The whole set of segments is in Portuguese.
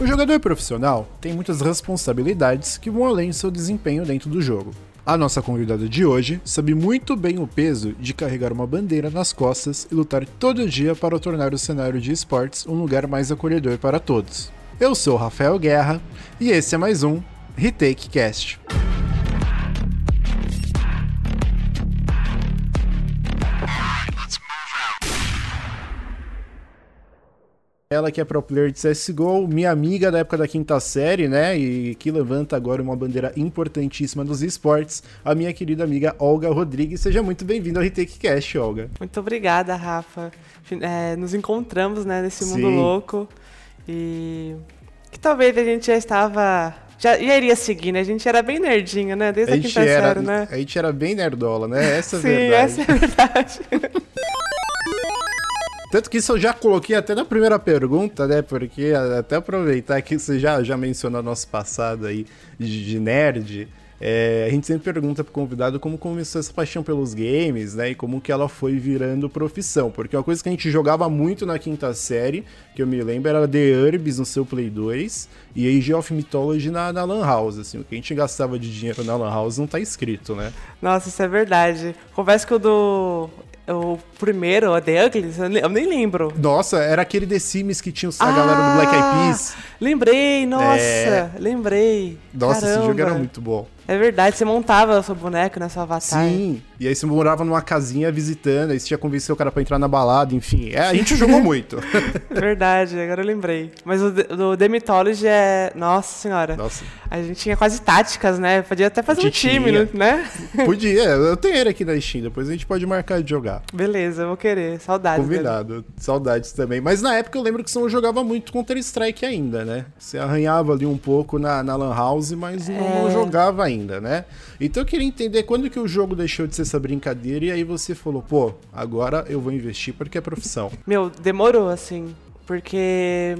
O jogador profissional tem muitas responsabilidades que vão além do seu desempenho dentro do jogo. A nossa convidada de hoje sabe muito bem o peso de carregar uma bandeira nas costas e lutar todo dia para tornar o cenário de esportes um lugar mais acolhedor para todos. Eu sou Rafael Guerra e esse é mais um Retake Cast. Ela que é pro player de CSGO, minha amiga da época da quinta série, né? E que levanta agora uma bandeira importantíssima dos esportes, a minha querida amiga Olga Rodrigues. Seja muito bem-vinda ao Retake Cast, Olga. Muito obrigada, Rafa. É, nos encontramos, né, nesse mundo Sim. louco. E que talvez a gente já estava já, já iria seguir, né? A gente era bem nerdinho, né? Desde a, a quinta era, série, né? A gente era bem nerdola, né? Essa é a Sim, verdade. essa é a verdade. Tanto que isso eu já coloquei até na primeira pergunta, né? Porque até aproveitar que você já, já mencionou nosso passado aí de, nerd. É, a gente sempre pergunta pro convidado como começou essa paixão pelos games, né? E como que ela foi virando profissão. Porque uma coisa que a gente jogava muito na quinta série, que eu me lembro, era The Herbs no seu Play 2 e Age of Mythology na, na Lan House. Assim, o que a gente gastava de dinheiro na Lan House não tá escrito, né? Nossa, isso é verdade. Confesso que o do o primeiro, o The Uglies, eu nem lembro. Nossa, era aquele The Sims que tinha a ah, galera do Black Eyed Peas. Lembrei, nossa, é... lembrei. Nossa, Caramba. esse jogo era muito bom. É verdade, você montava o seu boneco, né, seu avatar. Sim, e aí você morava numa casinha visitando, aí você tinha convencido o cara pra entrar na balada, enfim. É, a gente jogou muito. verdade, agora eu lembrei. Mas o do The Mythology é... Nossa senhora. Nossa. A gente tinha quase táticas, né? Podia até fazer um time, tinha. né? Podia, eu tenho ele aqui na Steam, depois a gente pode marcar de jogar. Beleza, eu vou querer. Saudades. Combinado, dele. saudades também. Mas na época eu lembro que você não jogava muito Counter-Strike ainda, né? Você arranhava ali um pouco na, na Lan House, mas é... não jogava ainda, né? Então eu queria entender quando que o jogo deixou de ser essa brincadeira e aí você falou, pô, agora eu vou investir porque é profissão. Meu, demorou assim, porque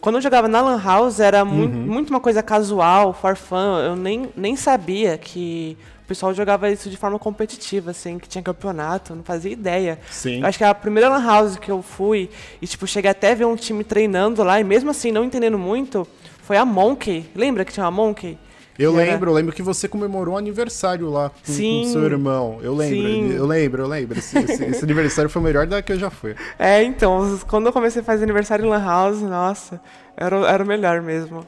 quando eu jogava na Lan House era uhum. muito uma coisa casual, for fun. Eu nem, nem sabia que o pessoal jogava isso de forma competitiva, assim, que tinha campeonato, não fazia ideia. Sim. Eu acho que a primeira Lan House que eu fui e, tipo, cheguei até a ver um time treinando lá e mesmo assim, não entendendo muito, foi a Monkey. Lembra que tinha uma Monkey? Eu lembro, eu lembro que você comemorou um aniversário lá com, com seu irmão. Eu lembro, sim. eu lembro, eu lembro. Esse, esse, esse, aniversário foi o melhor da que eu já fui. É, então, quando eu comecei a fazer aniversário em Lan House, nossa, era, era o melhor mesmo.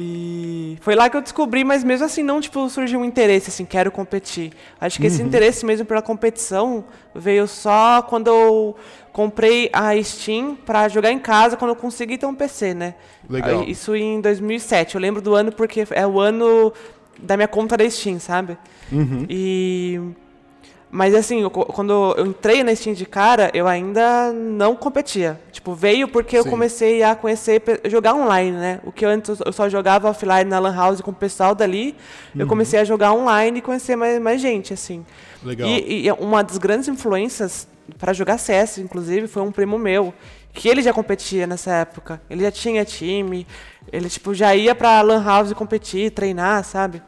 E foi lá que eu descobri, mas mesmo assim não tipo surgiu um interesse assim, quero competir. Acho que uhum. esse interesse mesmo pela competição veio só quando eu comprei a Steam para jogar em casa quando eu consegui ter um PC, né? Legal. Isso em 2007. Eu lembro do ano porque é o ano da minha conta da Steam, sabe? Uhum. E mas assim, eu, quando eu entrei na Steam de cara, eu ainda não competia. Tipo, veio porque eu comecei a conhecer, jogar online, né? O que antes eu só jogava offline na Lan House com o pessoal dali, uhum. eu comecei a jogar online e conhecer mais, mais gente, assim. Legal. E, e uma das grandes influências para jogar CS, inclusive, foi um primo meu, que ele já competia nessa época. Ele já tinha time, ele tipo já ia para Lan House competir, treinar, sabe?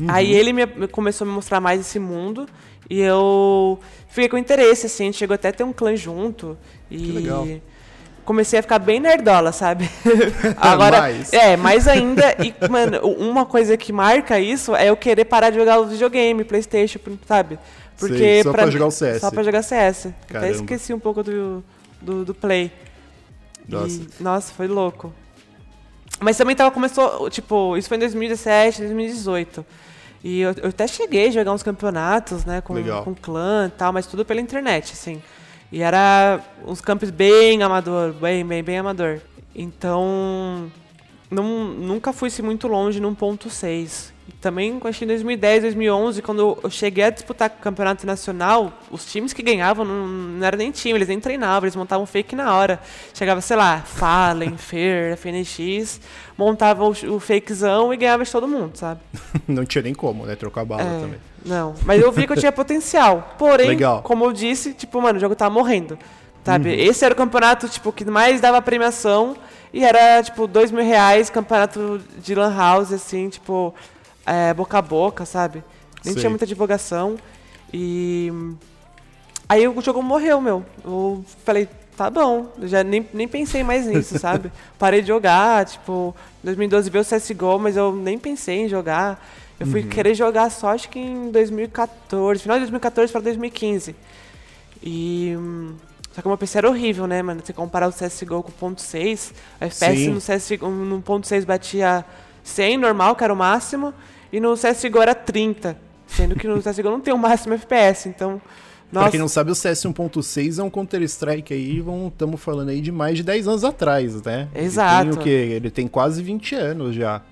Uhum. Aí ele me, começou a me mostrar mais esse mundo e eu fiquei com interesse, assim, a gente chegou até a ter um clã junto. E que legal. comecei a ficar bem nerdola, sabe? Agora, mais. é, mais ainda. E, mano, uma coisa que marca isso é eu querer parar de jogar o videogame, Playstation, sabe? Porque Sei, só pra, pra, jogar o CS. Só pra jogar CS. Caramba. Até esqueci um pouco do, do, do Play. Nossa. E, nossa, foi louco. Mas também tava, começou, tipo, isso foi em 2017, 2018. E eu, eu até cheguei a jogar uns campeonatos, né, com, com clã e tal, mas tudo pela internet, assim. E era uns campos bem amador, bem, bem, bem amador. Então, não, nunca fui-se muito longe num ponto 6 também, acho que em 2010, 2011, quando eu cheguei a disputar campeonato nacional, os times que ganhavam não, não eram nem time, eles nem treinavam, eles montavam fake na hora. Chegava, sei lá, Fallen, Fer, FNX, montava o, o fakezão e ganhava de todo mundo, sabe? não tinha nem como, né? Trocar bala é, também. Não, mas eu vi que eu tinha potencial. Porém, Legal. como eu disse, tipo, mano, o jogo tava morrendo. Sabe? Uhum. Esse era o campeonato, tipo, que mais dava premiação. E era, tipo, dois mil reais, campeonato de lan house, assim, tipo é, boca a boca, sabe? Nem Sei. tinha muita divulgação. E. Aí o jogo morreu, meu. Eu falei, tá bom. já nem, nem pensei mais nisso, sabe? Parei de jogar, tipo, em 2012 veio o CSGO, mas eu nem pensei em jogar. Eu fui uhum. querer jogar só acho que em 2014, final de 2014 para 2015. E. Só que o meu PC era horrível, né, mano? Você comparar o CSGO com o ponto .6, a FPS Sim. no, CSGO, no ponto .6 batia 100, normal, que era o máximo, e no CSGO era 30. Sendo que no CSGO não tem o máximo FPS, então... Nossa. Pra quem não sabe, o CS 1.6 é um Counter-Strike aí, estamos falando aí de mais de 10 anos atrás, né? Exato. Ele tem o quê? Ele tem quase 20 anos já.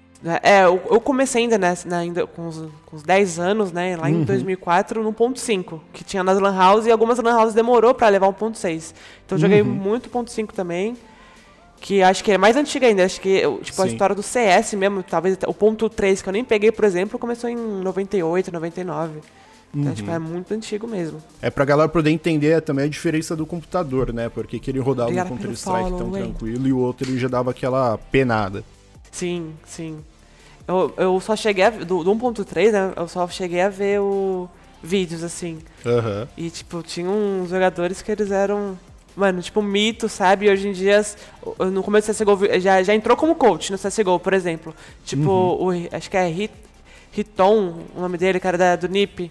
É, eu, eu comecei ainda, né, ainda com, os, com os 10 anos, né, lá uhum. em 2004, no ponto .5, que tinha nas Lan House, e algumas Lan Houses demorou para levar um ponto .6. Então eu joguei uhum. muito ponto .5 também, que acho que é mais antiga ainda, acho que tipo, Sim. a história do CS mesmo, talvez o ponto .3, que eu nem peguei, por exemplo, começou em 98, 99. Então, uhum. tipo, é muito antigo mesmo. É pra galera poder entender também a diferença do computador, né? Porque que ele rodava um Counter-Strike tão tranquilo e o outro ele já dava aquela penada. Sim, sim. Eu, eu só cheguei a, do, do 1.3, né? Eu só cheguei a ver o vídeos, assim. Uhum. E, tipo, tinha uns jogadores que eles eram, mano, tipo, mito, sabe? Hoje em dia, no começo do CSGO, já, já entrou como coach no CSGO, por exemplo. Tipo, uhum. o, acho que é Hit, Hiton, o nome dele, cara da, do NIP.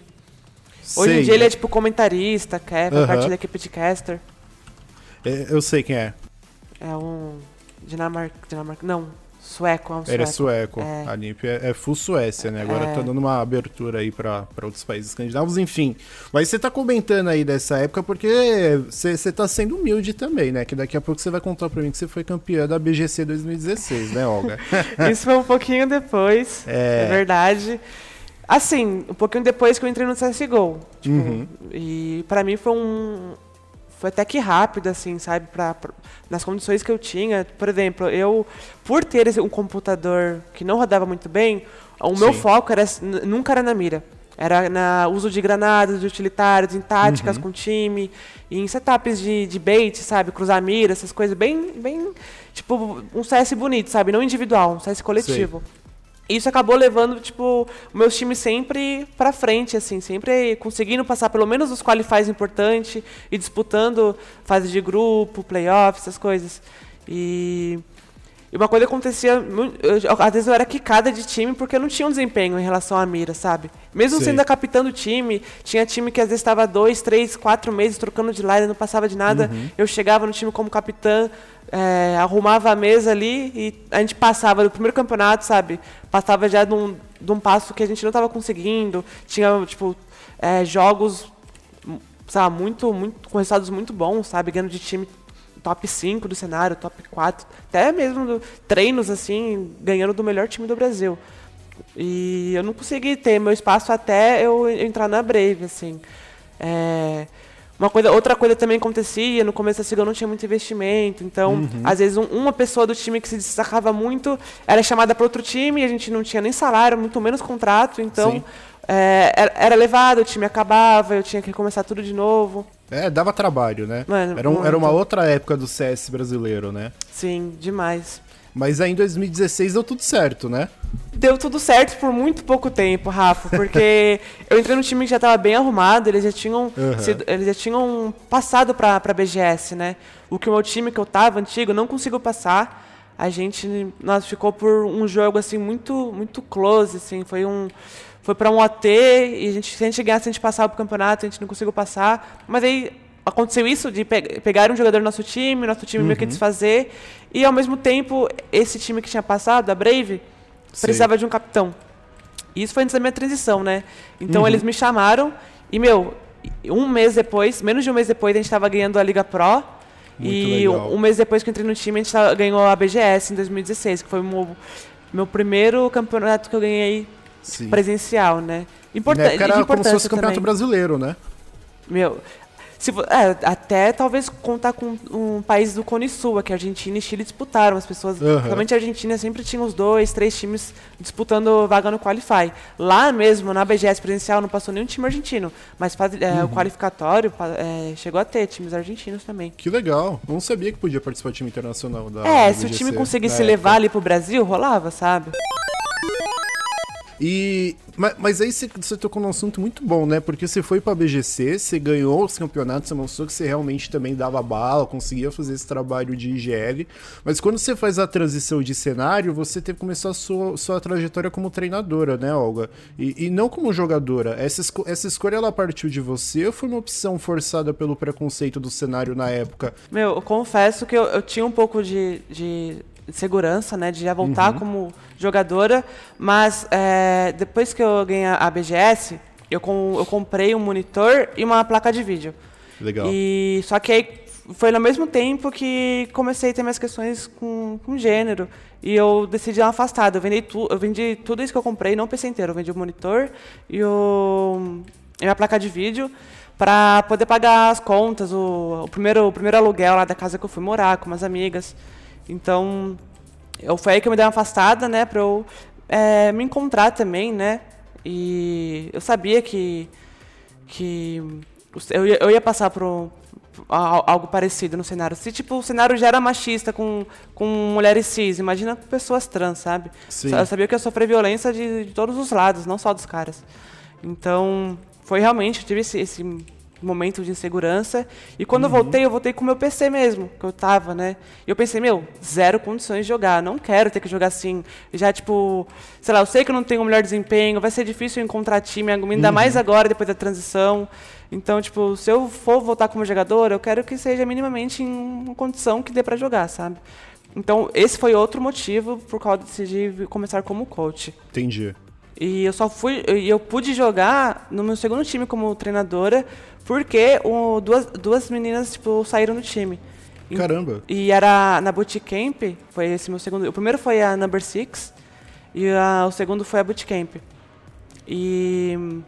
Hoje sei, em dia ele é, tipo, comentarista, quer, uhum. parte da equipe de caster. É, eu sei quem é. É um... Dinamarca, Dinamarca, não, Sueco, é um sueco. Ele é sueco. É. A NIP é, é full Suécia, né? Agora é. tá dando uma abertura aí para outros países escandinavos, enfim. Mas você tá comentando aí dessa época porque você tá sendo humilde também, né? Que daqui a pouco você vai contar para mim que você foi campeã da BGC 2016, né, Olga? Isso foi um pouquinho depois, é, é verdade. Assim, um pouquinho depois que eu entrei no CSGO. Tipo, uhum. E para mim foi um, foi até que rápido, assim, sabe? Pra, pra, nas condições que eu tinha. Por exemplo, eu, por ter um computador que não rodava muito bem, o meu Sim. foco era, nunca era na mira. Era na uso de granadas, de utilitários, em táticas uhum. com time, em setups de, de bait, sabe? Cruzar mira, essas coisas bem, bem. Tipo, um CS bonito, sabe? Não individual, um CS coletivo isso acabou levando, tipo, o meu time sempre para frente, assim, sempre conseguindo passar pelo menos os qualifies importantes e disputando fase de grupo, playoffs, essas coisas. E, e uma coisa acontecia, eu, às vezes eu era quicada de time porque eu não tinha um desempenho em relação à mira, sabe? Mesmo sendo a capitã do time, tinha time que às vezes estava dois, três, quatro meses trocando de line, não passava de nada. Uhum. Eu chegava no time como capitã, é, arrumava a mesa ali e a gente passava do primeiro campeonato, sabe? Passava já de um, de um passo que a gente não estava conseguindo. Tinha, tipo, é, jogos, sabe, muito, muito, com resultados muito bons, sabe? Ganhando de time top 5 do cenário, top 4, até mesmo do, treinos, assim, ganhando do melhor time do Brasil. E eu não consegui ter meu espaço até eu entrar na Brave, assim. É, uma coisa, outra coisa também acontecia, no começo da Sigão não tinha muito investimento, então, uhum. às vezes, um, uma pessoa do time que se destacava muito era chamada para outro time e a gente não tinha nem salário, muito menos contrato, então é, era, era levado, o time acabava, eu tinha que começar tudo de novo. É, dava trabalho, né? Mano, era, um, era uma outra época do CS brasileiro, né? Sim, demais. Mas aí em 2016 deu tudo certo, né? Deu tudo certo por muito pouco tempo, Rafa, porque eu entrei no time que já estava bem arrumado, eles já tinham, uhum. sido, eles já tinham passado para a BGS, né? O que o meu time que eu tava antigo não conseguiu passar. A gente nós ficou por um jogo assim muito muito close, assim, foi um foi para um OT e a gente se a gente ganhasse a gente passava pro campeonato, a gente não conseguiu passar, mas aí aconteceu isso de pe pegar um jogador do nosso time, nosso time uhum. meio que uhum. desfazer, e ao mesmo tempo, esse time que tinha passado, a Brave, precisava de um capitão. E isso foi antes da minha transição, né? Então uhum. eles me chamaram e, meu, um mês depois, menos de um mês depois, a gente estava ganhando a Liga Pro. Muito e legal. um mês depois que eu entrei no time, a gente tava, ganhou a BGS em 2016, que foi o meu, meu primeiro campeonato que eu ganhei Sim. presencial, né? Importante. Era como se fosse o campeonato brasileiro, né? Meu, se, é, até talvez contar com um país do Cone Sul, que a Argentina e Chile disputaram. As pessoas, uhum. realmente a Argentina sempre tinha os dois, três times disputando vaga no Qualify. Lá mesmo, na BGS presencial, não passou nenhum time argentino, mas é, uhum. o qualificatório é, chegou a ter times argentinos também. Que legal. não sabia que podia participar do time internacional da É, da se o time conseguisse levar ali pro Brasil, rolava, sabe? E, mas, mas aí você, você tocou num assunto muito bom, né? Porque você foi pra BGC, você ganhou os campeonatos, você mostrou que você realmente também dava bala, conseguia fazer esse trabalho de IGL. Mas quando você faz a transição de cenário, você teve que começar a sua, sua trajetória como treinadora, né, Olga? E, e não como jogadora. Essa, essa escolha, ela partiu de você ou foi uma opção forçada pelo preconceito do cenário na época? Meu, eu confesso que eu, eu tinha um pouco de, de segurança, né, de já voltar uhum. como jogadora, mas é, depois que eu ganhei a BGS, eu, com, eu comprei um monitor e uma placa de vídeo. Legal. E só que aí foi no mesmo tempo que comecei a ter minhas questões com, com gênero e eu decidi dar uma afastada. Eu vendi, tu, eu vendi tudo isso que eu comprei, não o PC inteiro. Eu vendi o monitor e, o, e a placa de vídeo para poder pagar as contas, o, o, primeiro, o primeiro aluguel lá da casa que eu fui morar com umas amigas. Então, eu, foi aí que eu me dei uma afastada, né, para eu é, me encontrar também, né? E eu sabia que, que eu, ia, eu ia passar por, algo parecido no cenário. Se tipo, o cenário já era machista com, com mulheres cis, imagina com pessoas trans, sabe? Sim. Eu sabia que eu ia sofrer violência de, de todos os lados, não só dos caras. Então, foi realmente, eu tive esse, esse momento de insegurança. E quando uhum. eu voltei, eu voltei com o meu PC mesmo, que eu tava, né? E eu pensei, meu, zero condições de jogar. Não quero ter que jogar assim. Já, tipo, sei lá, eu sei que eu não tenho o melhor desempenho, vai ser difícil encontrar time, ainda uhum. mais agora, depois da transição. Então, tipo, se eu for voltar como jogador, eu quero que seja minimamente em uma condição que dê para jogar, sabe? Então, esse foi outro motivo por qual eu decidi começar como coach. Entendi. E eu só fui, eu pude jogar no meu segundo time como treinadora porque o, duas, duas meninas, tipo, saíram do time. Caramba. E, e era na Bootcamp, foi esse meu segundo. O primeiro foi a Number Six e a, o segundo foi a Bootcamp. E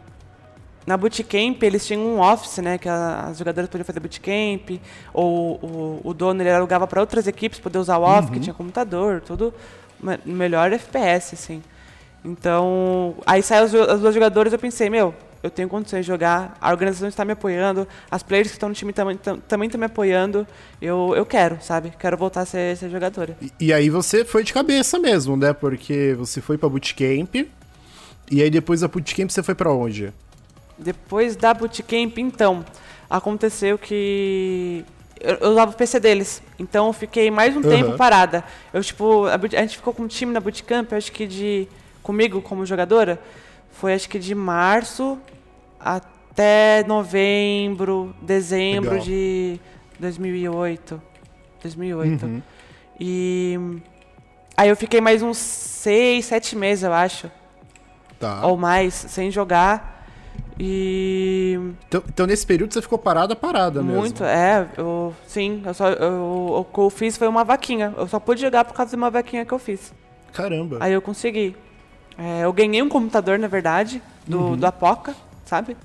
na Bootcamp eles tinham um office, né, que a, as jogadoras podiam fazer Bootcamp, ou o, o dono ele alugava para outras equipes poder usar o office, uhum. que tinha computador, tudo melhor FPS, assim. Então, aí saiu as, as duas jogadoras eu pensei, meu, eu tenho condições de jogar, a organização está me apoiando, as players que estão no time também estão me apoiando, eu, eu quero, sabe? Quero voltar a ser, ser jogadora. E, e, aí você foi de cabeça mesmo, né? Porque você foi pra bootcamp, e aí depois da bootcamp você foi para onde? Depois da bootcamp, então, aconteceu que eu, eu usava o PC deles. Então eu fiquei mais um uhum. tempo parada. Eu, tipo, a, a, gente ficou com um time na bootcamp, acho que de. Comigo como jogadora, foi acho que de março até novembro, dezembro Legal. de 2008. 2008. Uhum. E aí eu fiquei mais uns seis, sete meses, eu acho. Tá. Ou mais, sem jogar. E. Então, então, nesse período você ficou parada, parada Muito, mesmo? Muito, é. Eu, sim, eu só, eu, o que eu fiz foi uma vaquinha. Eu só pude jogar por causa de uma vaquinha que eu fiz. Caramba. Aí eu consegui. É, eu ganhei um computador, na verdade, do, uhum. do Apoca, sabe?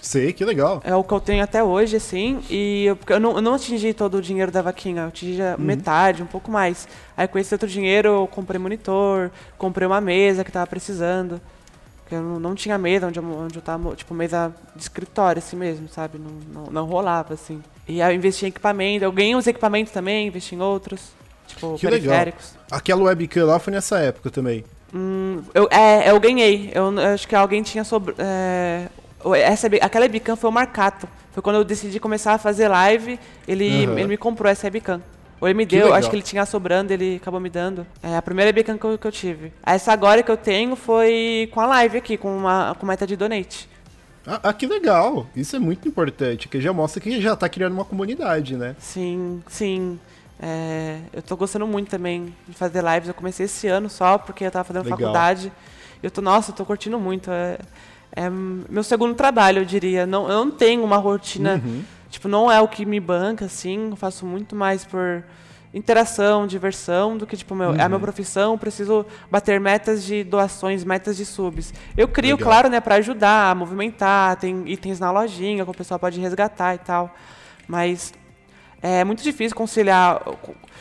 Sei, que legal. É o que eu tenho até hoje, assim. E eu, eu, não, eu não atingi todo o dinheiro da vaquinha, eu atingi uhum. metade, um pouco mais. Aí com esse outro dinheiro eu comprei monitor, comprei uma mesa que tava precisando. Que eu não, não tinha mesa onde eu, onde eu tava, tipo, mesa de escritório, assim mesmo, sabe? Não, não, não rolava, assim. E aí eu investi em equipamento, eu ganhei uns equipamentos também, investi em outros. Tipo, que periféricos. Legal. Aquela webcam lá foi nessa época também. Hum, eu, é, eu ganhei. Eu, eu acho que alguém tinha sobre. É, essa, aquela webcam foi o Marcato. Foi quando eu decidi começar a fazer live, ele, uhum. ele me comprou essa webcam. Ou ele me que deu, legal. acho que ele tinha sobrando, ele acabou me dando. É a primeira webcam que eu, que eu tive. Essa agora que eu tenho foi com a live aqui, com uma com meta de donate. Ah, ah, que legal! Isso é muito importante, que já mostra que já está criando uma comunidade, né? Sim, sim. É, eu tô gostando muito também de fazer lives. Eu comecei esse ano só porque eu tava fazendo Legal. faculdade. Eu tô, nossa, eu tô curtindo muito. É, é, meu segundo trabalho, eu diria. Não, eu não tenho uma rotina, uhum. tipo, não é o que me banca, assim. Eu faço muito mais por interação, diversão, do que, tipo, meu, uhum. é a minha uhum. profissão, preciso bater metas de doações, metas de subs. Eu crio, Legal. claro, né, para ajudar movimentar, tem itens na lojinha que o pessoal pode resgatar e tal. Mas é muito difícil conciliar.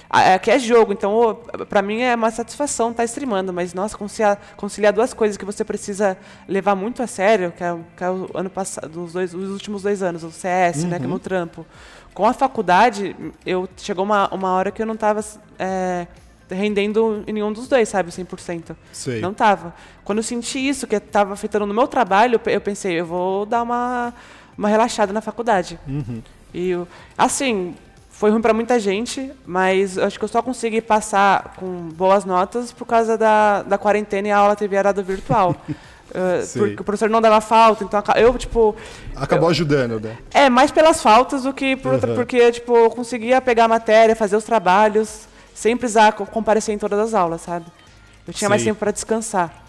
É que é jogo, então para mim é uma satisfação estar tá streamando, mas nossa, conciliar, conciliar duas coisas que você precisa levar muito a sério, que é, que é o ano passado, os, dois, os últimos dois anos, o CS, uhum. né, que é meu trampo. Com a faculdade, eu chegou uma, uma hora que eu não estava é, rendendo em nenhum dos dois, sabe, 100%. Sei. Não tava. Quando eu senti isso, que estava afetando no meu trabalho, eu pensei, eu vou dar uma, uma relaxada na faculdade. Uhum. E, assim, foi ruim para muita gente, mas acho que eu só consegui passar com boas notas por causa da, da quarentena e a aula ter virado virtual. Uh, porque o professor não dava falta, então eu, tipo. Acabou eu, ajudando, né? É, mais pelas faltas do que por, uhum. porque, tipo, eu conseguia pegar a matéria, fazer os trabalhos, sem precisar comparecer em todas as aulas, sabe? Eu tinha Sim. mais tempo para descansar.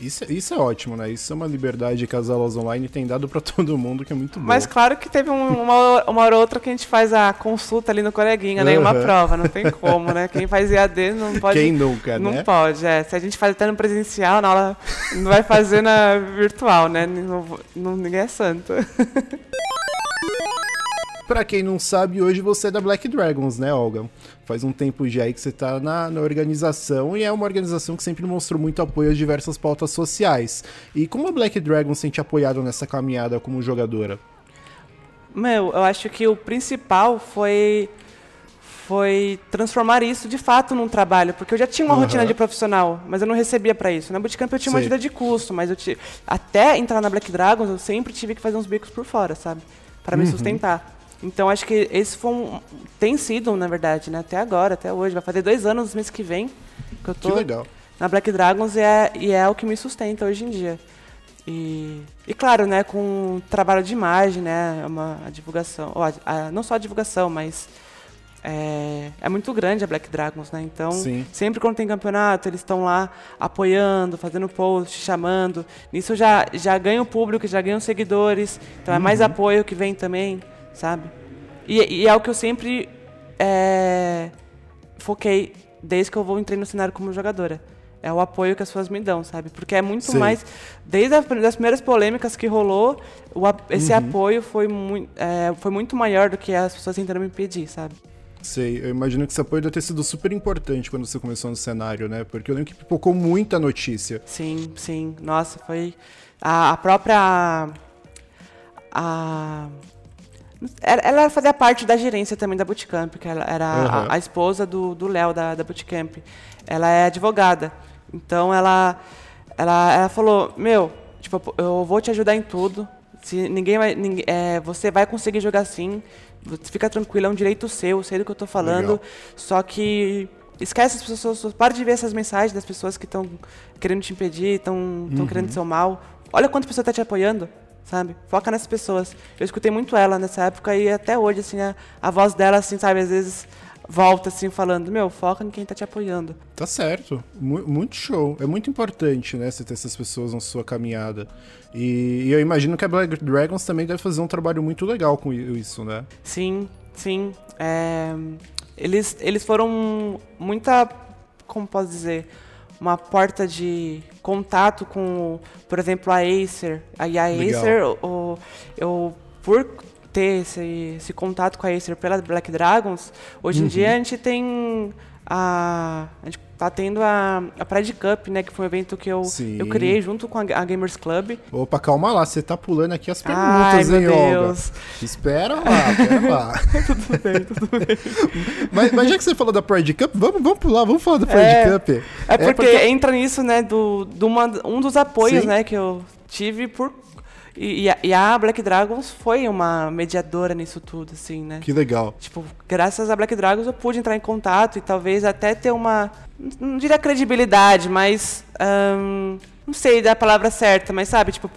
Isso, isso é ótimo, né? Isso é uma liberdade que as aulas online têm dado para todo mundo, que é muito bom. Mas claro que teve um, uma, uma hora ou outra que a gente faz a consulta ali no coleguinha, né? Uhum. Uma prova, não tem como, né? Quem faz EAD não pode. Quem nunca, não né? Não pode, é. Se a gente faz até no presencial, na aula, não vai fazer na virtual, né? Não, não, ninguém é santo. Pra quem não sabe, hoje você é da Black Dragons, né, Olga? Faz um tempo já aí que você tá na, na organização e é uma organização que sempre mostrou muito apoio às diversas pautas sociais. E como a Black Dragons tem te apoiado nessa caminhada como jogadora? Meu, eu acho que o principal foi foi transformar isso de fato num trabalho, porque eu já tinha uma uhum. rotina de profissional, mas eu não recebia para isso. Na Bootcamp eu tinha uma ajuda de custo, mas eu t... até entrar na Black Dragons eu sempre tive que fazer uns bicos por fora, sabe? Para uhum. me sustentar. Então acho que esse foi um, tem sido, na verdade, né? Até agora, até hoje. Vai fazer dois anos no mês que vem que eu tô que legal. na Black Dragons e é, e é o que me sustenta hoje em dia. E, e claro, né, com trabalho de imagem, né, uma a divulgação, ou a, a, não só a divulgação, mas é, é, muito grande a Black Dragons, né? Então, Sim. sempre quando tem campeonato, eles estão lá apoiando, fazendo post, chamando. Nisso já já ganha o público, já ganham seguidores. Então uhum. é mais uhum. apoio que vem também sabe? E, e é o que eu sempre é, foquei desde que eu vou entrei no cenário como jogadora. É o apoio que as pessoas me dão, sabe? Porque é muito Sim. mais. Desde as primeiras polêmicas que rolou, o, esse uhum. apoio foi, mu é, foi muito maior do que as pessoas tentando me impedir, sabe? Sei, eu imagino que esse apoio deve ter sido super importante quando você começou no cenário, né? Porque eu lembro que pipocou muita notícia. Sim, sim. Nossa, foi. A, a própria. A, ela fazia parte da gerência também da Bootcamp, que ela era uhum. a, a, esposa do Léo da, da Bootcamp. Ela é advogada. Então ela, ela, ela falou, meu, tipo, eu vou te ajudar em tudo. Se ninguém vai. Ninguém, é, você vai conseguir jogar assim. Fica tranquilo, é um direito seu, sei do que eu estou falando. Legal. Só que esquece as pessoas, para de ver essas mensagens das pessoas que estão querendo te impedir, estão uhum. querendo seu mal. Olha quantas pessoas estão tá te apoiando sabe? Foca nessas pessoas. Eu escutei muito ela nessa época e até hoje, assim, a, a voz dela, assim, sabe, às vezes volta assim falando, meu, foca em quem tá te apoiando. Tá certo. muito show. É muito importante, né, você ter essas pessoas na sua caminhada. E, e, eu imagino que a Black Dragons também deve fazer um trabalho muito legal com isso, né? Sim, sim. É, eles, eles foram muita. Como posso dizer? Uma porta de contato com, por exemplo, a Acer. Aí a. Acer, o, eu, por ter esse, esse contato com a Acer pela Black Dragons, hoje uhum. em dia a gente tem a, a gente tá tendo a, a Pride Cup, né? Que foi um evento que eu, eu criei junto com a, a Gamers Club. Opa, calma lá, você tá pulando aqui as perguntas, Ai, hein, meu Deus. Espera lá, espera lá. tudo bem, tudo bem. mas, mas, já que você falou da Pride Cup, vamos, vamos pular, vamos falar da Pride é, Cup. É porque, é porque, entra nisso, né, do, do uma, um dos apoios, Sim. né, que eu tive por e, e, a, Black Dragons foi uma mediadora nisso tudo, assim, né? Que legal. Tipo, graças a Black Dragons eu pude entrar em contato e talvez até ter uma. Não diria credibilidade, mas. Um, não sei da palavra certa, mas sabe, tipo,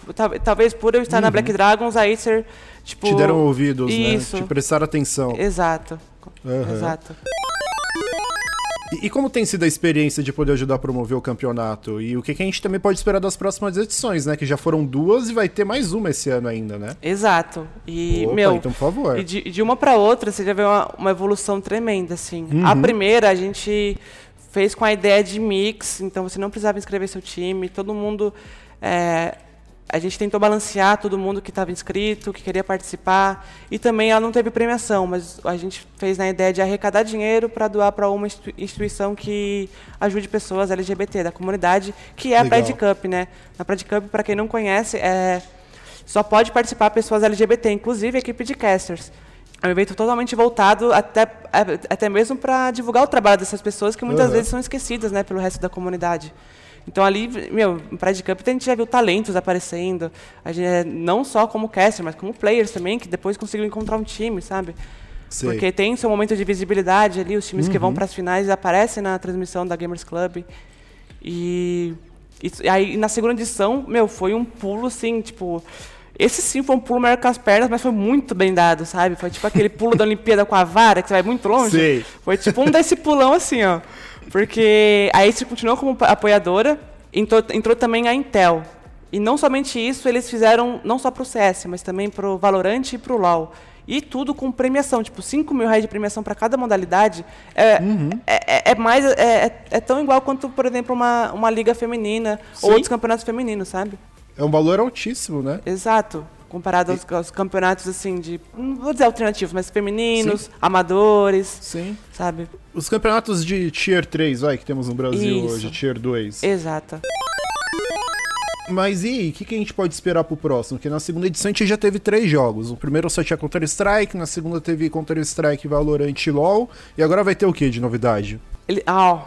talvez por eu estar uhum. na Black Dragons, a Acer, tipo. Te deram ouvidos, né? Isso. né? Te prestaram atenção. Exato. Uhum. Exato. E, e, como tem sido a experiência de poder ajudar a promover o campeonato? E o que, que, a gente também pode esperar das próximas edições, né? Que já foram duas e vai ter mais uma esse ano ainda, né? Exato. E, Opa, meu. Então, por favor. E de, de uma para outra, você já vê uma, uma evolução tremenda, assim. Uhum. A primeira, a gente fez com a ideia de mix, então você não precisava inscrever seu time, todo mundo. É, a gente tentou balancear todo mundo que estava inscrito, que queria participar, e também ela não teve premiação, mas a gente fez na ideia de arrecadar dinheiro para doar para uma instituição que ajude pessoas LGBT da comunidade, que é a Pride Cup, né? Na Pride Cup, para quem não conhece, é só pode participar pessoas LGBT, inclusive a equipe de casters. É um evento totalmente voltado até, até mesmo para divulgar o trabalho dessas pessoas que muitas uhum. vezes são esquecidas né, pelo resto da comunidade. Então ali, meu, no Pride Cup a gente já viu talentos aparecendo, a gente, não só como caster, mas como players também, que depois conseguiram encontrar um time, sabe? Sei. Porque tem seu momento de visibilidade ali, os times uhum. que vão uhum. para as finais aparecem na transmissão da Gamers Club. E, e aí na segunda edição, meu, foi um pulo assim, tipo, esse sim foi um pulo maior que as pernas, mas foi muito bem dado, sabe? Foi tipo aquele pulo da Olimpíada com a vara, que você vai muito longe. Sei. Foi tipo um desse pulão assim, ó. Porque a Acer continuou como apoiadora, entrou, entrou também a Intel. E não somente isso, eles fizeram não só para o CS, mas também para o Valorant e para o LoL. E tudo com premiação, tipo, 5 mil reais de premiação para cada modalidade. É, uhum. é, é, é mais. É, é, é, tão igual quanto, por exemplo, uma, uma liga feminina Sim. ou outros campeonatos femininos, sabe? É um valor altíssimo, né? Exato. Comparado aos, aos, campeonatos, assim, de. Não vou dizer alternativos, mas femininos, Sim. amadores. Sim. Sabe? Os campeonatos de Tier 3, vai, que temos no Brasil Isso. hoje, Tier 2. Exato. Mas e o que, que, a gente pode esperar pro próximo? Porque na segunda edição a gente já teve três jogos. O primeiro só tinha Counter-Strike, na segunda teve Counter-Strike, Valorant e LoL. E agora vai ter o que de novidade? Ele, ah,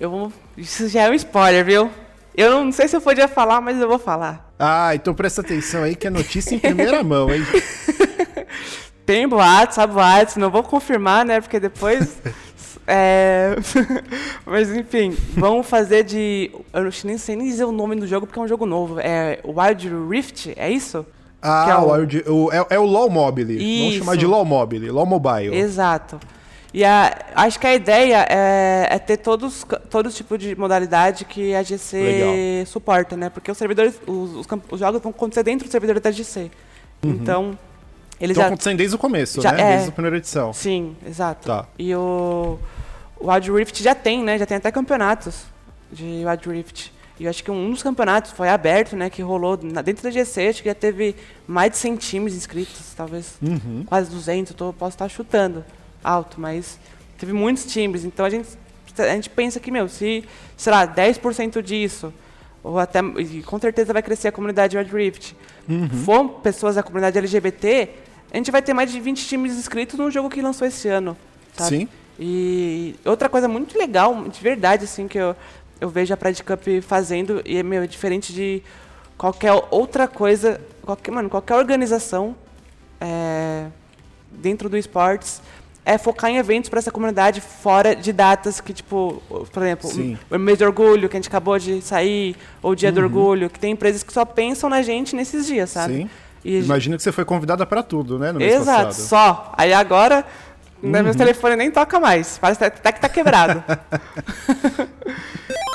eu vou... Isso já é um spoiler, viu? Eu não sei se eu podia falar, mas eu vou falar. Ah, então presta atenção aí que é notícia em primeira mão, hein? Tem boatos, há boatos, não vou confirmar, né? Porque depois. é... Mas enfim, vamos fazer de. Eu nem sei nem dizer o nome do jogo porque é um jogo novo. É Wild Rift, é isso? Ah, é o... Wild, é, é o LoL Mobile. Isso. Vamos chamar de LoL Mobile, LoL Mobile. Exato. E a, acho que a ideia é, é ter todos, todos os tipos de modalidade que a GC Legal. suporta, né? Porque os servidores, os, os, os, jogos vão acontecer dentro do servidor da GC. Uhum. Então, eles Estão acontecendo desde o começo, já, né? É, desde a primeira edição. Sim, exato. Tá. E o, o Wild Rift já tem, né? Já tem até campeonatos de Wild Rift. E eu acho que um dos campeonatos foi aberto, né? Que rolou dentro da GC. Acho que já teve mais de 100 times inscritos, talvez uhum. quase 200. Eu tô, posso estar chutando alto, mas teve muitos times. Então a gente, a gente pensa que, meu, se, sei lá, 10% disso, ou até, e com certeza vai crescer a comunidade Red Rift, uhum. for pessoas da comunidade LGBT, a gente vai ter mais de 20 times inscritos no jogo que lançou esse ano. Sabe? Sim. E outra coisa muito legal, de verdade, assim, que eu, eu vejo a Pride Cup fazendo, e é meu, diferente de qualquer outra coisa, qualquer, mano, qualquer organização é, dentro do esportes, é focar em eventos para essa comunidade fora de datas que, tipo, por exemplo, Sim. o mês de orgulho, que a gente acabou de sair, ou o dia uhum. do orgulho, que tem empresas que só pensam na gente nesses dias, sabe? Sim. E Imagina que você foi convidada para tudo, né? No Exato, passado. só. Aí agora, uhum. meu telefone nem toca mais. Parece até que tá quebrado.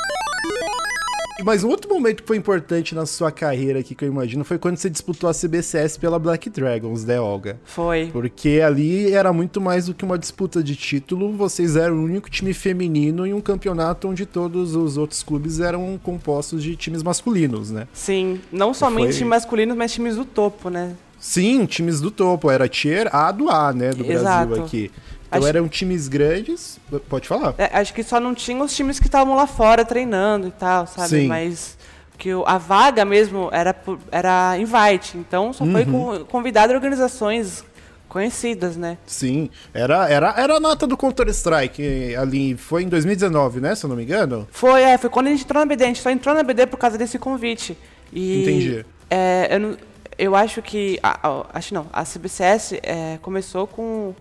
Mas um outro momento que foi importante na sua carreira aqui, que eu imagino, foi quando você disputou a CBCS pela Black Dragons, né, Olga? Foi. Porque ali era muito mais do que uma disputa de título, vocês eram o único time feminino em um campeonato onde todos os outros clubes eram compostos de times masculinos, né? Sim, não somente foi... masculinos, mas times do topo, né? Sim, times do topo. Era tier A do A, né, do Exato. Brasil aqui. Então acho... eram times grandes. Pode falar. É, acho que só não tinha os times que estavam lá fora treinando e tal, sabe? Sim. Mas que a vaga mesmo era, era invite, então só foi uhum. convidado organizações conhecidas, né? Sim, era, era, era a nota do Counter-Strike ali, foi em 2019, né, se eu não me engano? Foi, é, foi quando a gente entrou na BD, a gente só entrou na BD por causa desse convite. E, Entendi. É, eu, eu acho que, a, a, acho não, a CBCS é, começou com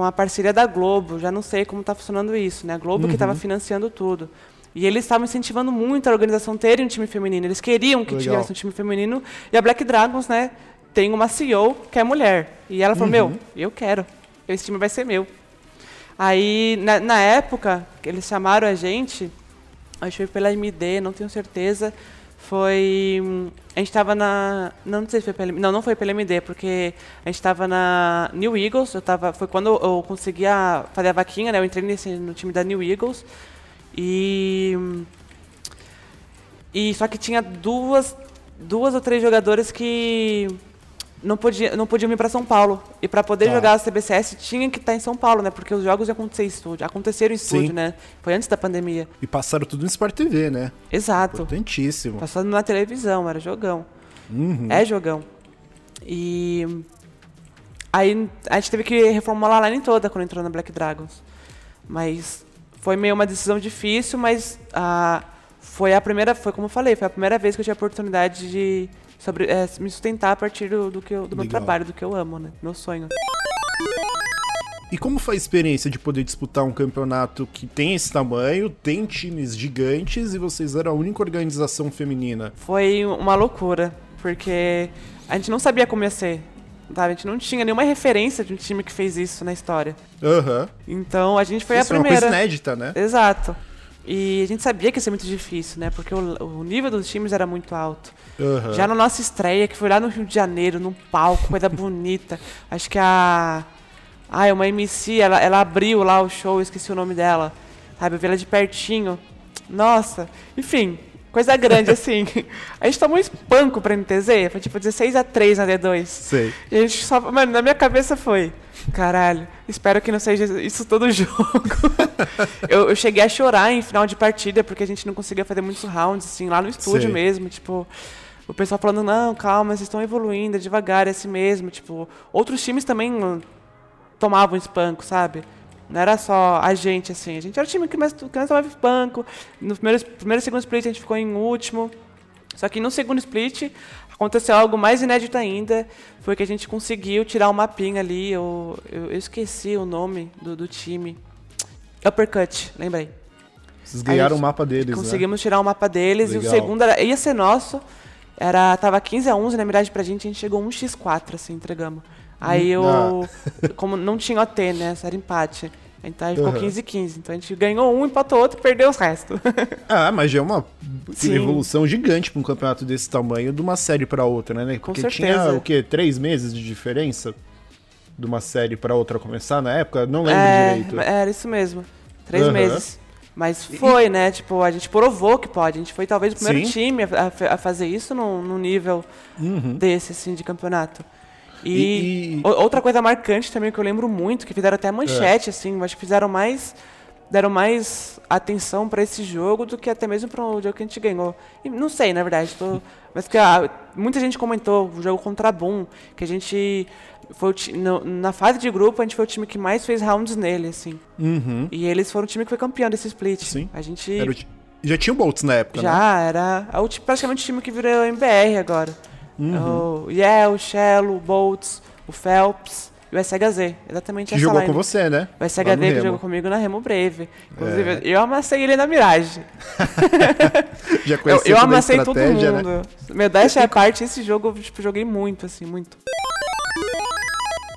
com a parceria da Globo. Já não sei como está funcionando isso, né? A Globo uhum. que estava financiando tudo. E eles estavam incentivando muito a organização ter um time feminino. Eles queriam que Legal. tivesse um time feminino. E a Black Dragons, né, tem uma CEO que é mulher. E ela falou: uhum. Meu, eu quero. Esse time vai ser meu. Aí, na, na época, eles chamaram a gente, acho que foi pela MD, não tenho certeza foi. A gente estava na. Não, não sei se foi pela. Não, não foi pela MD, porque a gente estava na New Eagles. Eu tava, foi quando eu conseguia fazer a vaquinha, né? Eu entrei nesse, no time da New Eagles. E. E só que tinha duas, duas ou três jogadoras que não podia não podia vir para São Paulo. E para poder tá. jogar a CBCS tinha que estar tá em São Paulo, né? Porque os jogos iam acontecer em estúdio, aconteceram em estúdio, Sim. né? Foi antes da pandemia. E passaram tudo no Sport TV, né? Exato. Importantíssimo. Passando na televisão, era jogão. Uhum. É jogão. E Aí a gente teve que reformular a line toda quando entrou na Black Dragons. Mas foi meio uma decisão difícil, mas ah, foi a primeira, foi como eu falei, foi a primeira vez que eu tive a oportunidade de sobre, é, me sustentar a partir do, do, que eu, do meu trabalho, do que eu amo, né? Meu sonho. E como foi a experiência de poder disputar um campeonato que tem esse tamanho, tem times gigantes e vocês eram a única organização feminina? Foi uma loucura, porque a gente não sabia como ia ser. Tá? A gente não tinha nenhuma referência de um time que fez isso na história. Aham. Uhum. Então a gente foi isso a primeira. É uma coisa inédita, né? Exato. E a gente sabia que ia ser muito difícil, né? Porque o, o nível dos times era muito alto. Uhum. Já na nossa estreia, que foi lá no Rio de Janeiro, num palco, coisa bonita. Acho que a. Ah, uma MC, ela, ela abriu lá o show, esqueci o nome dela. Sabe, eu vi ela de pertinho. Nossa, enfim, Coisa grande, assim. A gente tomou um espanco pra NTZ, foi tipo 16 a 3 na D2. Sei. E a gente só. Mano, na minha cabeça foi. Caralho, espero que não seja isso todo jogo. eu, eu, cheguei a chorar em final de partida, porque a gente não conseguia fazer muitos rounds, assim, lá no estúdio Sei. mesmo. Tipo, o pessoal falando, não, calma, vocês estão evoluindo, é devagar, é assim mesmo. Tipo, outros times também tomavam espanco, sabe? Não era só a gente, assim. A gente era o time que mais, que mais tomava banco. No primeiro, primeiro e segundo split a gente ficou em último. Só que no segundo split aconteceu algo mais inédito ainda. Foi que a gente conseguiu tirar o um mapinha ali. Eu, eu, eu, esqueci o nome do, do time. Uppercut, lembrei. Vocês ganharam o mapa deles, né? Conseguimos né? tirar o mapa deles. Legal. E o segundo era, ia ser nosso. Era, tava 15 a 11 na miragem pra gente. A gente chegou 1x4, assim, entregamos. Aí eu, ah. como não tinha OT, né? Era empate. Então aí ficou uhum. 15 15. Então a gente ganhou um, empatou outro e perdeu os restos. ah, mas já é uma Sim. evolução gigante para um campeonato desse tamanho de uma série para outra, né? Porque Com tinha o quê? Três meses de diferença de uma série para outra começar na época? Não lembro é, direito. Era isso mesmo. Três uhum. meses. Mas foi, e... né? Tipo, a gente provou que pode. A gente foi talvez o primeiro Sim. time a, a, fazer isso num, num nível uhum. desse, assim, de campeonato. E, e, outra coisa marcante também que eu lembro muito, que fizeram até manchete, é. assim, acho que fizeram mais. Deram mais atenção para esse jogo do que até mesmo para o jogo que a gente ganhou. E não sei, na verdade, tô, mas que ah, muita gente comentou o jogo contra a Boom, que a gente foi no, na fase de grupo a gente foi o time que mais fez rounds nele, assim. Uhum. E eles foram o time que foi campeão desse split. Sim. A gente já tinha o Boltz na época, Já, né? era é o, praticamente o time que virou MBR agora. Uhum. O Yale, o Shell, o Boltz, o Phelps e o SHZ. Exatamente que essa jogou line. com você, né? O SHD que jogou comigo na Remo Brave. Inclusive, é. eu amassei ele na Mirage. Já conheci Eu, eu amassei todo né? mundo. Né? Meu dash é parte, esse jogo eu tipo, joguei muito, assim, muito.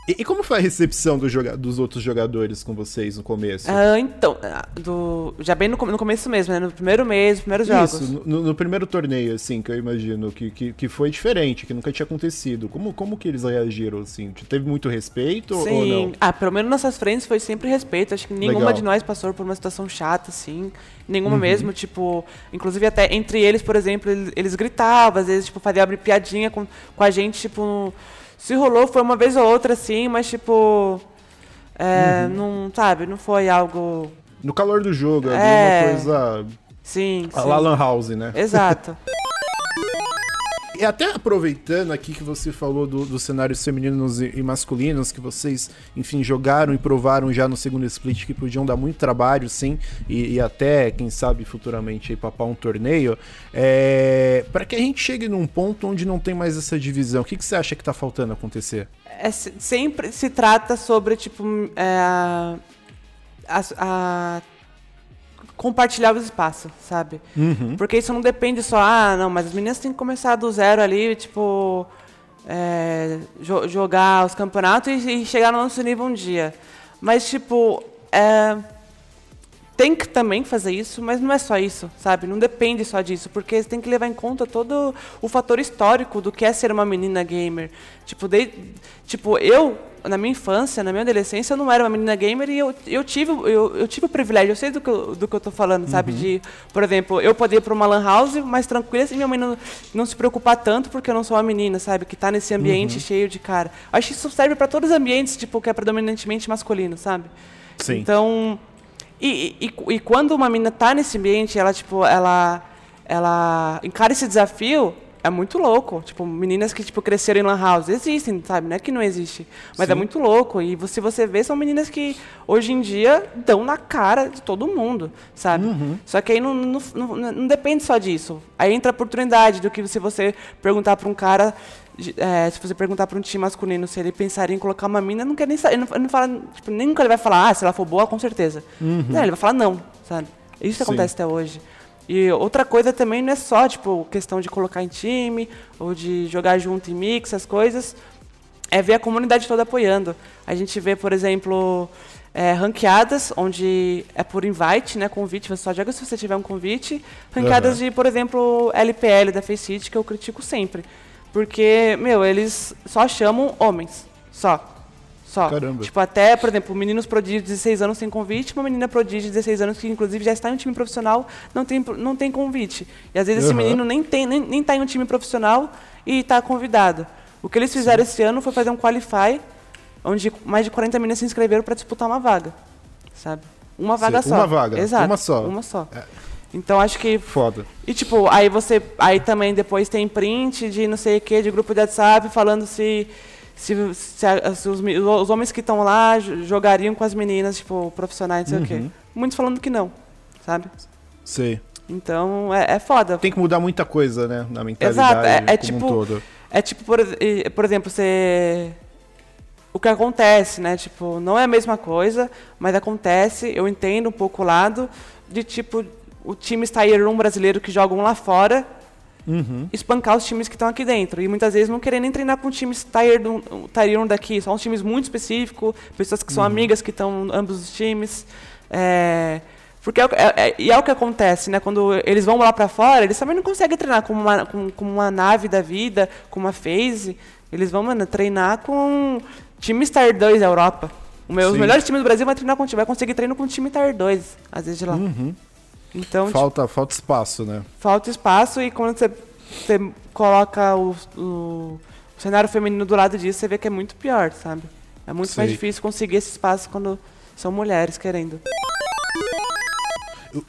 E, e, como foi a recepção do dos outros jogadores com vocês no começo? Ah, então, ah, do, já bem no, no, começo mesmo, né? No primeiro mês, nos primeiros jogos. Isso, no, no, primeiro torneio, assim, que eu imagino, que, que, que, foi diferente, que nunca tinha acontecido. Como, como que eles reagiram, assim? Teve muito respeito Sim. ou não? Ah, pelo menos nossas frentes foi sempre respeito. Acho que nenhuma Legal. de nós passou por uma situação chata, assim. Nenhuma uhum. mesmo, tipo... Inclusive até entre eles, por exemplo, eles, eles gritavam, às vezes, tipo, faziam abrir piadinha com, com a gente, tipo... No, se rolou, foi uma vez ou outra, assim, mas tipo. É, uhum. Não, sabe, não foi algo. No calor do jogo, é, uma coisa. Sim. A sim. Lan House, né? Exato. E até aproveitando aqui que você falou dos do cenários femininos e, masculinos, que vocês, enfim, jogaram e provaram já no segundo split que podiam dar muito trabalho, sim, e, e até, quem sabe, futuramente aí papar um torneio, é, para que a gente chegue num ponto onde não tem mais essa divisão, o que, que você acha que está faltando acontecer? É, sempre se trata sobre, tipo, é, a, a compartilhar os espaços, sabe? Uhum. Porque isso não depende só, ah, não, mas as meninas têm que começar do zero ali, tipo, é, jo jogar os campeonatos e, e, chegar no nosso nível um dia. Mas, tipo, é, tem que também fazer isso, mas não é só isso, sabe? Não depende só disso, porque você tem que levar em conta todo o fator histórico do que é ser uma menina gamer. Tipo, de, tipo eu na minha infância, na minha adolescência, eu não era uma menina gamer e eu, eu, tive, eu, eu tive o privilégio, eu sei do que eu, do que eu tô falando, sabe? Uhum. De, por exemplo, eu poder ir para uma lan house mais tranquila e minha mãe não, não se preocupar tanto porque eu não sou uma menina, sabe? Que está nesse ambiente uhum. cheio de cara. Acho que isso serve para todos os ambientes, tipo, que é predominantemente masculino, sabe? Sim. Então, e, e, e quando uma menina está nesse ambiente, ela, tipo, ela, ela encara esse desafio, é muito louco. Tipo, meninas que tipo, cresceram em lan house. Existem, sabe? Não é que não existe. Mas é Sim. é muito louco. E se você vê, são meninas que hoje em dia dão na cara de todo mundo, sabe? Uhum. Só que aí não, não, não, não, depende só disso. Aí entra a oportunidade do que se você perguntar para um cara. É, se você perguntar para um time masculino se ele pensaria em colocar uma mina, não quer nem saber. Ele não, não fala, tipo, nem nunca ele vai falar, ah, se ela for boa, com certeza. Uhum. Não, ele vai falar não, sabe? Isso Sim. acontece até hoje. E outra coisa também não é só, tipo, questão de colocar em time ou de jogar junto em mix, as coisas. É ver a comunidade toda apoiando. A gente vê, por exemplo, é, ranqueadas, onde é por invite, né, convite, você só joga se você tiver um convite. Ranqueadas uhum. de, por exemplo, LPL da Faceit, que eu critico sempre. Porque, meu, eles só chamam homens, só. Só. Caramba. Tipo, até, por exemplo, meninos prodígio de 16 anos sem convite, uma menina prodígio de 16 anos que, inclusive, já está em um time profissional, não tem, não tem convite. E, às vezes, uhum. esse menino nem está nem, nem tá em um time profissional e está convidado. O que eles fizeram Sim. esse ano foi fazer um Qualify, onde mais de 40 meninas se inscreveram para disputar uma vaga, sabe? Uma vaga Sim, só. Uma vaga. Exato. Uma só. Uma só. É. Então acho que. Foda. E tipo, aí você. Aí também depois tem print de não sei o que, de grupo de WhatsApp, falando se se, se, se os, os, homens que estão lá jogariam com as meninas, tipo, profissionais, não sei uhum. o quê. Uhum. Muitos falando que não, sabe? Sei. Então, é, é foda. Tem que mudar muita coisa, né? Na mentalidade Exato. É, é tipo, um todo. É tipo, por, por exemplo, você... O que acontece, né? Tipo, não é a mesma coisa, mas acontece, eu entendo um pouco o lado de, tipo, o time Tier 1 brasileiro que jogam lá fora uhum. espancar os times que estão aqui dentro. E muitas vezes não querer nem treinar com times tier 1 daqui, são uns times muito específicos, pessoas que são uhum. amigas que estão ambos os times. É, porque é, é, é, e é o que acontece, né? Quando eles vão lá para fora, eles também não conseguem treinar com uma, com, com, uma nave da vida, com uma phase. Eles vão, mano, treinar com times Tier 2 da Europa. Meu, os melhores times do Brasil vai treinar com vai conseguir treino com o time Tier 2, às vezes de lá. Uhum. Então, falta, tipo, falta espaço, né? Falta espaço e quando você, você coloca o, o, cenário feminino do lado disso, você vê que é muito pior, sabe? É muito Sei. mais difícil conseguir esse espaço quando são mulheres querendo.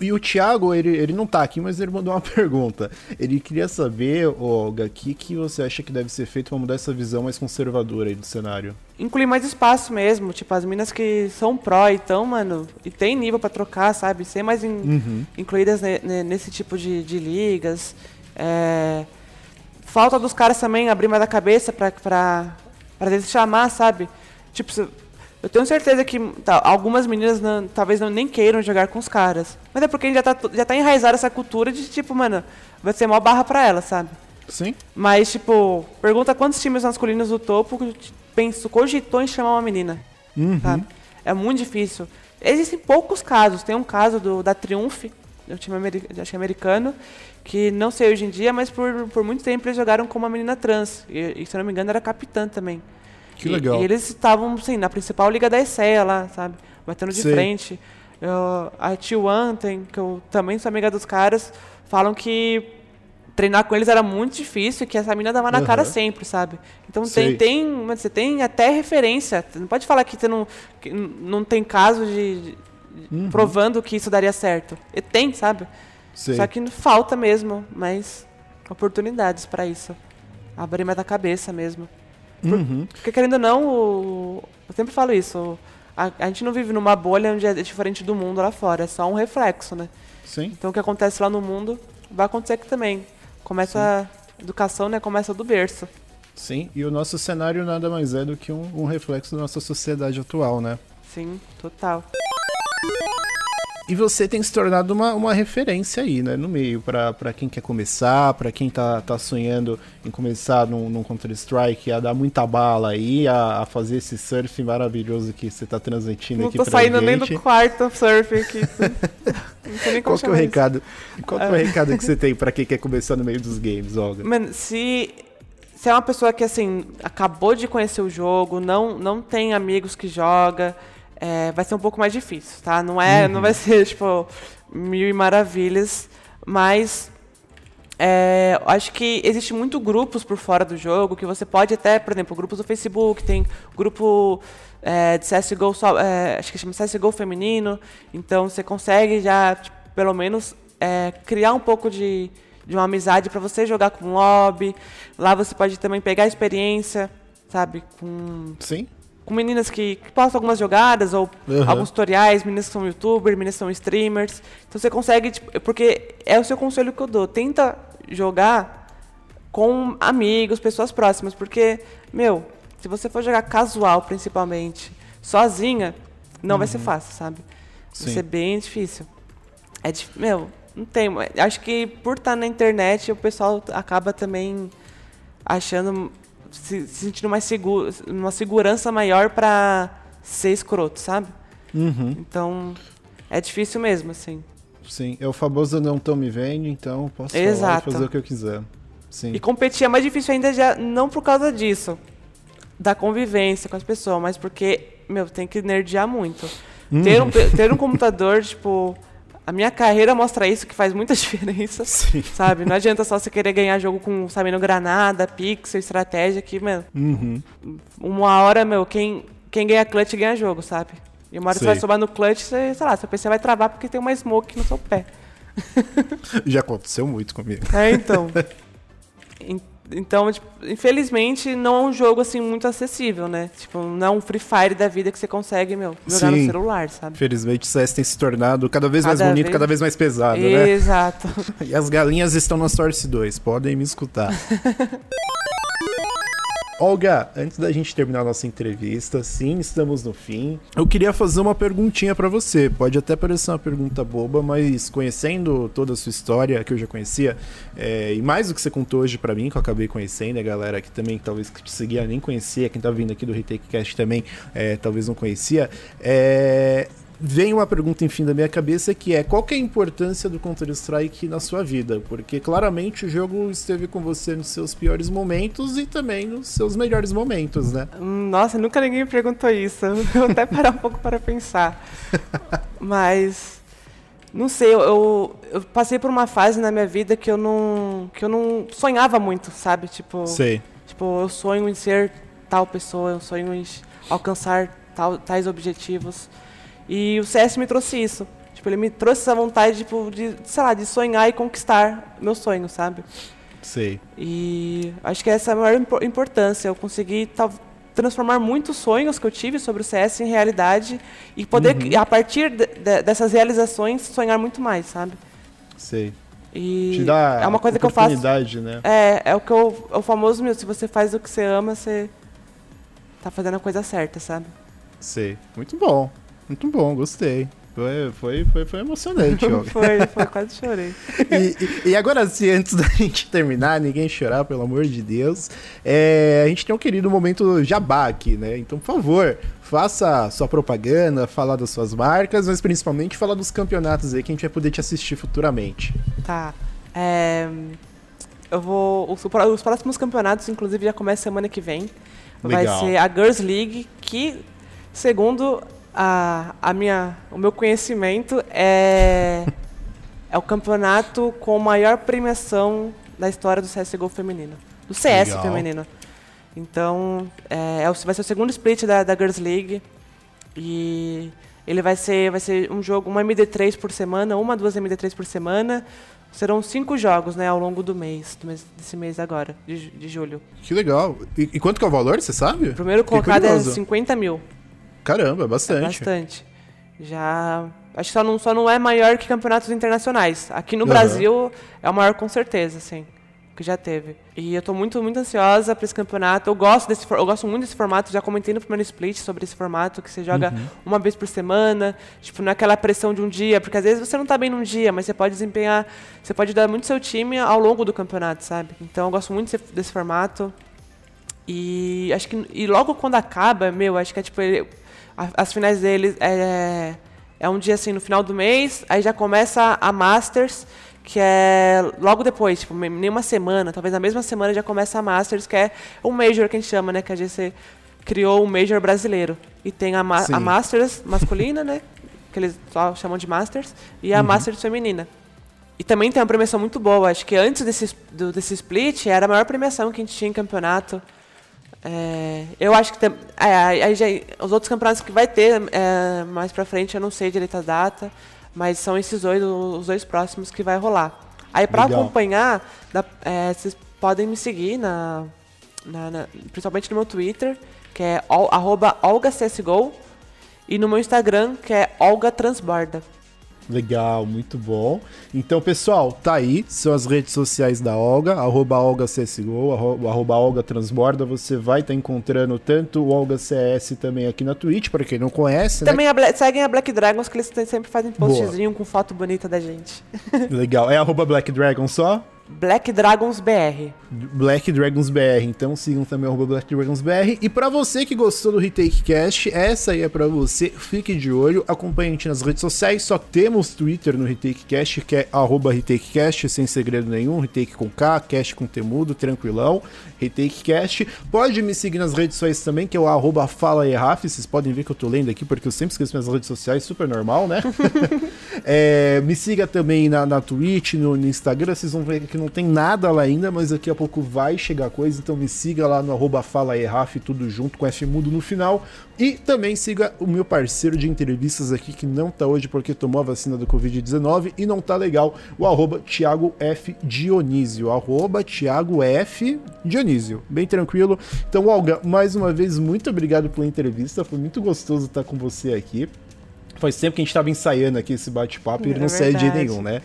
E o Thiago, ele, ele não tá aqui, mas ele mandou uma pergunta. Ele queria saber, Olga, o que, que você acha que deve ser feito para mudar essa visão mais conservadora aí do cenário? Incluir mais espaço mesmo, tipo, as minas que são pró, então, mano, e tem nível para trocar, sabe? Ser mais in, uhum. incluídas ne, ne, nesse tipo de, de ligas. É... Falta dos caras também abrir mais a cabeça pra, pra, pra eles chamar, sabe? Tipo, eu tenho certeza que tá, algumas meninas não, talvez não, nem queiram jogar com os caras. Mas é porque já tá, já tá enraizada essa cultura de, tipo, mano, vai ser mó barra pra ela, sabe? Sim. Mas, tipo, pergunta quantos times masculinos do topo penso, cogitou em chamar uma menina. Uhum. Sabe? É muito difícil. Existem poucos casos. Tem um caso do, da Triumph, do time acho que é americano, que não sei hoje em dia, mas por, por muito tempo eles jogaram com uma menina trans. E, e se não me engano, era capitã também. Que legal. E, eles estavam, assim, na principal liga da ESEA lá, sabe? Batendo de Sei. frente. Eu, a Tio Anten, que eu também sou amiga dos caras, falam que treinar com eles era muito difícil, que essa mina dava na uhum. cara sempre, sabe? Então tem, tem, você tem até referência. Não pode falar que você não, que não tem caso de, uhum. provando que isso daria certo. E tem, sabe? Sei. Só que falta mesmo, mas oportunidades para isso. Abrir mais a cabeça mesmo. Uhum. Porque querendo ou não, o... eu sempre falo isso, a, a, gente não vive numa bolha onde é diferente do mundo lá fora, é só um reflexo, né? Sim. Então o que acontece lá no mundo vai acontecer aqui também. Começa Sim. a educação, né? Começa do berço. Sim, e o nosso cenário nada mais é do que um, um reflexo da nossa sociedade atual, né? Sim, total. E você tem se tornado uma, uma referência aí, né, no meio, para quem quer começar, para quem tá, tá sonhando em começar num, num Counter-Strike, a dar muita bala aí, a, a, fazer esse surf maravilhoso que você tá transmitindo Não aqui pra gente. Não tô saindo nem do quarto surf aqui. Não sei nem qual que é o recado? Qual que é o recado que você tem para quem quer começar no meio dos games, Olga? Mano, se se é uma pessoa que assim acabou de conhecer o jogo, não não tem amigos que joga, é, vai ser um pouco mais difícil, tá? Não é, uhum. não vai ser tipo mil e maravilhas, mas é, acho que existe muito grupos por fora do jogo que você pode até, por exemplo, grupos do Facebook, tem grupo é, de CSGO, é, acho que chama CSGO feminino, então você consegue já, tipo, pelo menos, é, criar um pouco de, de uma amizade para você jogar com lobby. Lá você pode também pegar experiência, sabe? Com. Sim. Com meninas que, que postam algumas jogadas, ou uhum. alguns tutoriais, meninas que são youtubers, meninas que são streamers. Então você consegue, tipo, porque é o seu conselho que eu dou. Tenta jogar com amigos, pessoas próximas, porque, meu, se você for jogar casual principalmente, sozinha, não uhum. vai ser uhum. fácil, sabe? Sim. Vai ser bem difícil. É difícil. Meu, não tem. Acho que por estar na internet, o pessoal acaba também achando. Se, se sentindo mais seguro, uma segurança maior para ser escroto, sabe? Uhum. Então, é difícil mesmo, assim. Sim, é o famoso não tão me vendo, então posso Exato. fazer o que eu quiser. Sim. E competir é mais difícil ainda já não por causa disso, da convivência com as pessoas, mas porque, meu, tem que nerdear muito. Uhum. Ter, um, ter um computador, tipo, a minha carreira mostra isso, que faz muita diferença. Sim. Sabe? Não adianta só você querer ganhar jogo com, sabendo granada, pixel, estratégia, que, meu. Uhum. Uma hora, meu, quem, quem ganha clutch ganha jogo, sabe? E uma hora Sei. você vai sobar no clutch, você, sei lá, seu PC vai travar porque tem uma smoke no seu pé. Já aconteceu muito comigo. É, então. Então, tipo, infelizmente, não é um jogo assim muito acessível, né? Tipo, não é um Free Fire da vida que você consegue, meu, jogar Sim. no celular, sabe? Infelizmente, o CS tem se tornado cada vez cada mais bonito, vez... cada vez mais pesado, né? Exato. e as galinhas estão na Source 2, podem me escutar. Olga, antes da gente terminar nossa entrevista, sim, estamos no fim. Eu queria fazer uma perguntinha para você. Pode até parecer uma pergunta boba, mas conhecendo toda a sua história, que eu já conhecia, é, e mais do que você contou hoje para mim, que eu acabei conhecendo, a galera que também talvez que seguia nem conhecia, quem tá vindo aqui do Retake Cast também é, talvez não conhecia, é, vem uma pergunta, enfim, da minha cabeça que é qual é a importância do Counter-Strike na sua vida? Porque claramente o jogo esteve com você nos seus piores momentos e também nos seus melhores momentos, né? Nossa, nunca ninguém me perguntou isso. Eu vou até parar um pouco para pensar. Mas não sei, eu, eu, passei por uma fase na minha vida que eu não que eu não sonhava muito, sabe? Tipo, sei. tipo, eu sonho em ser tal pessoa, eu sonho em alcançar tal, tais objetivos. E o CS me trouxe isso. Tipo, ele me trouxe essa vontade, tipo, de, sei lá, de sonhar e conquistar meu sonho, sabe? Sei. E acho que essa é a maior importância. Eu consegui tal, transformar muitos sonhos que eu tive sobre o CS em realidade e poder, uhum. a partir de, de, dessas realizações, sonhar muito mais, sabe? Sei. E Te dá é uma coisa que eu faço. Né? É, é o que eu, é o famoso meu, se você faz o que você ama, você tá fazendo a coisa certa, sabe? Sei. Muito bom. Muito bom, gostei. Foi, foi, foi, foi emocionante, foi, foi, quase chorei. E, e, agora sim, antes da gente terminar, ninguém chorar, pelo amor de Deus, é, a gente tem um querido momento jabá aqui, né? Então, por favor, faça sua propaganda, fala das suas marcas, mas principalmente fala dos campeonatos aí que a gente vai poder te assistir futuramente. Tá. É, eu vou. Os, os próximos campeonatos, inclusive, já começam semana que vem. Legal. Vai ser a Girls League, que, segundo a, a minha, o meu conhecimento é, é o campeonato com maior premiação da história do CSGO feminino. Do CS Legal. feminino. Então, é, é vai ser o segundo split da, da Girls League. E ele vai ser, vai ser um jogo, uma MD3 por semana, uma, duas MD3 por semana. Serão cinco jogos, né, ao longo do mês, do mês desse mês agora, de, de julho. Que legal. E, e, quanto que é o valor, você sabe? O primeiro colocado é 50 mil. Caramba, bastante. É bastante. Já. Acho que só não, só não é maior que campeonatos internacionais. Aqui no uhum. Brasil é o maior com certeza, sim. Que já teve. E eu estou muito, muito ansiosa para esse campeonato. Eu gosto, desse, eu gosto muito desse formato. Já comentei no primeiro split sobre esse formato, que você joga uhum. uma vez por semana. Tipo, não é aquela pressão de um dia, porque às vezes você não está bem num dia, mas você pode desempenhar. Você pode dar muito seu time ao longo do campeonato, sabe? Então eu gosto muito desse, desse formato. E acho que. E logo quando acaba, meu, acho que é tipo. Ele, as finais deles é, é um dia assim no final do mês, aí já começa a Masters, que é logo depois, tipo, nem uma semana, talvez na mesma semana já começa a Masters, que é o Major que a gente chama, né? Que a GC criou o Major brasileiro. E tem a, Ma a Masters masculina, né? Que eles só chamam de Masters, e a uhum. Masters feminina. E também tem uma premiação muito boa. Acho que antes desse, do, desse split era a maior premiação que a gente tinha em campeonato. É, eu acho que tem, é, já, os outros campeonatos que vai ter é, mais pra frente, eu não sei direito a data, mas são esses dois, os dois próximos que vai rolar. Aí para acompanhar, dá, é, vocês podem me seguir na, na, na, principalmente no meu Twitter, que é arroba OlgaCSGO, e no meu Instagram, que é Olga Transborda. Legal, muito bom. Então, pessoal, tá aí. São as redes sociais da Olga, arroba Olga CSGO, arroba Olga Transborda. Você vai estar tá encontrando tanto o Olga CS também aqui na Twitch, para quem não conhece. Né? Também né? a Black, seguem a Black Dragons, que eles sempre fazem postzinho Boa. com foto bonita da gente. Legal. É arroba Black Dragon só? Black Dragons BR. Black Dragons BR. Então sigam também o Black Dragons BR. E para você que gostou do Retake Cast, essa aí é para você. Fique de olho, acompanhe a gente nas redes sociais. Só temos Twitter no Retake Cast, que é @RetakeCast, sem segredo nenhum. Retake com K, Cast com temudo, tranquilão. Retake Cast. Pode me seguir nas redes sociais também, que é o arroba Fala Vocês podem ver que eu tô lendo aqui, porque eu sempre esqueço minhas redes sociais, super normal, né? é, me siga também na, na Twitch, no, no Instagram. Vocês vão ver que não tem nada lá ainda, mas daqui a pouco vai chegar coisa, então me siga lá no arroba Fala tudo junto com F mudo no final. E também siga o meu parceiro de entrevistas aqui, que não tá hoje porque tomou a vacina do Covid-19 e não tá legal, o arroba Thiago F Dionísio, arroba Thiago F Dionísio, bem tranquilo. Então, Olga, mais uma vez, muito obrigado pela entrevista, foi muito gostoso estar com você aqui. Faz tempo que a gente estava ensaiando aqui esse bate-papo e ele é não sai de nenhum, né?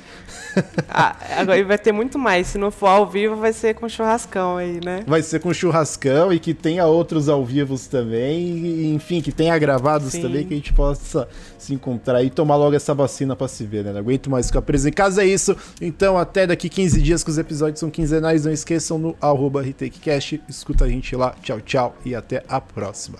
Ah, agora vai ter muito mais. Se não for ao vivo, vai ser com churrascão aí, né? Vai ser com churrascão e que tenha outros ao vivo também. E, enfim, que tenha gravados Sim. também, que a gente possa se encontrar e tomar logo essa vacina para se ver, né? Não aguento mais ficar preso em casa, é isso. Então, até daqui 15 dias, que os episódios são quinzenais. Não esqueçam no arroba RetakeCast. Escuta a gente lá. Tchau, tchau e até a próxima.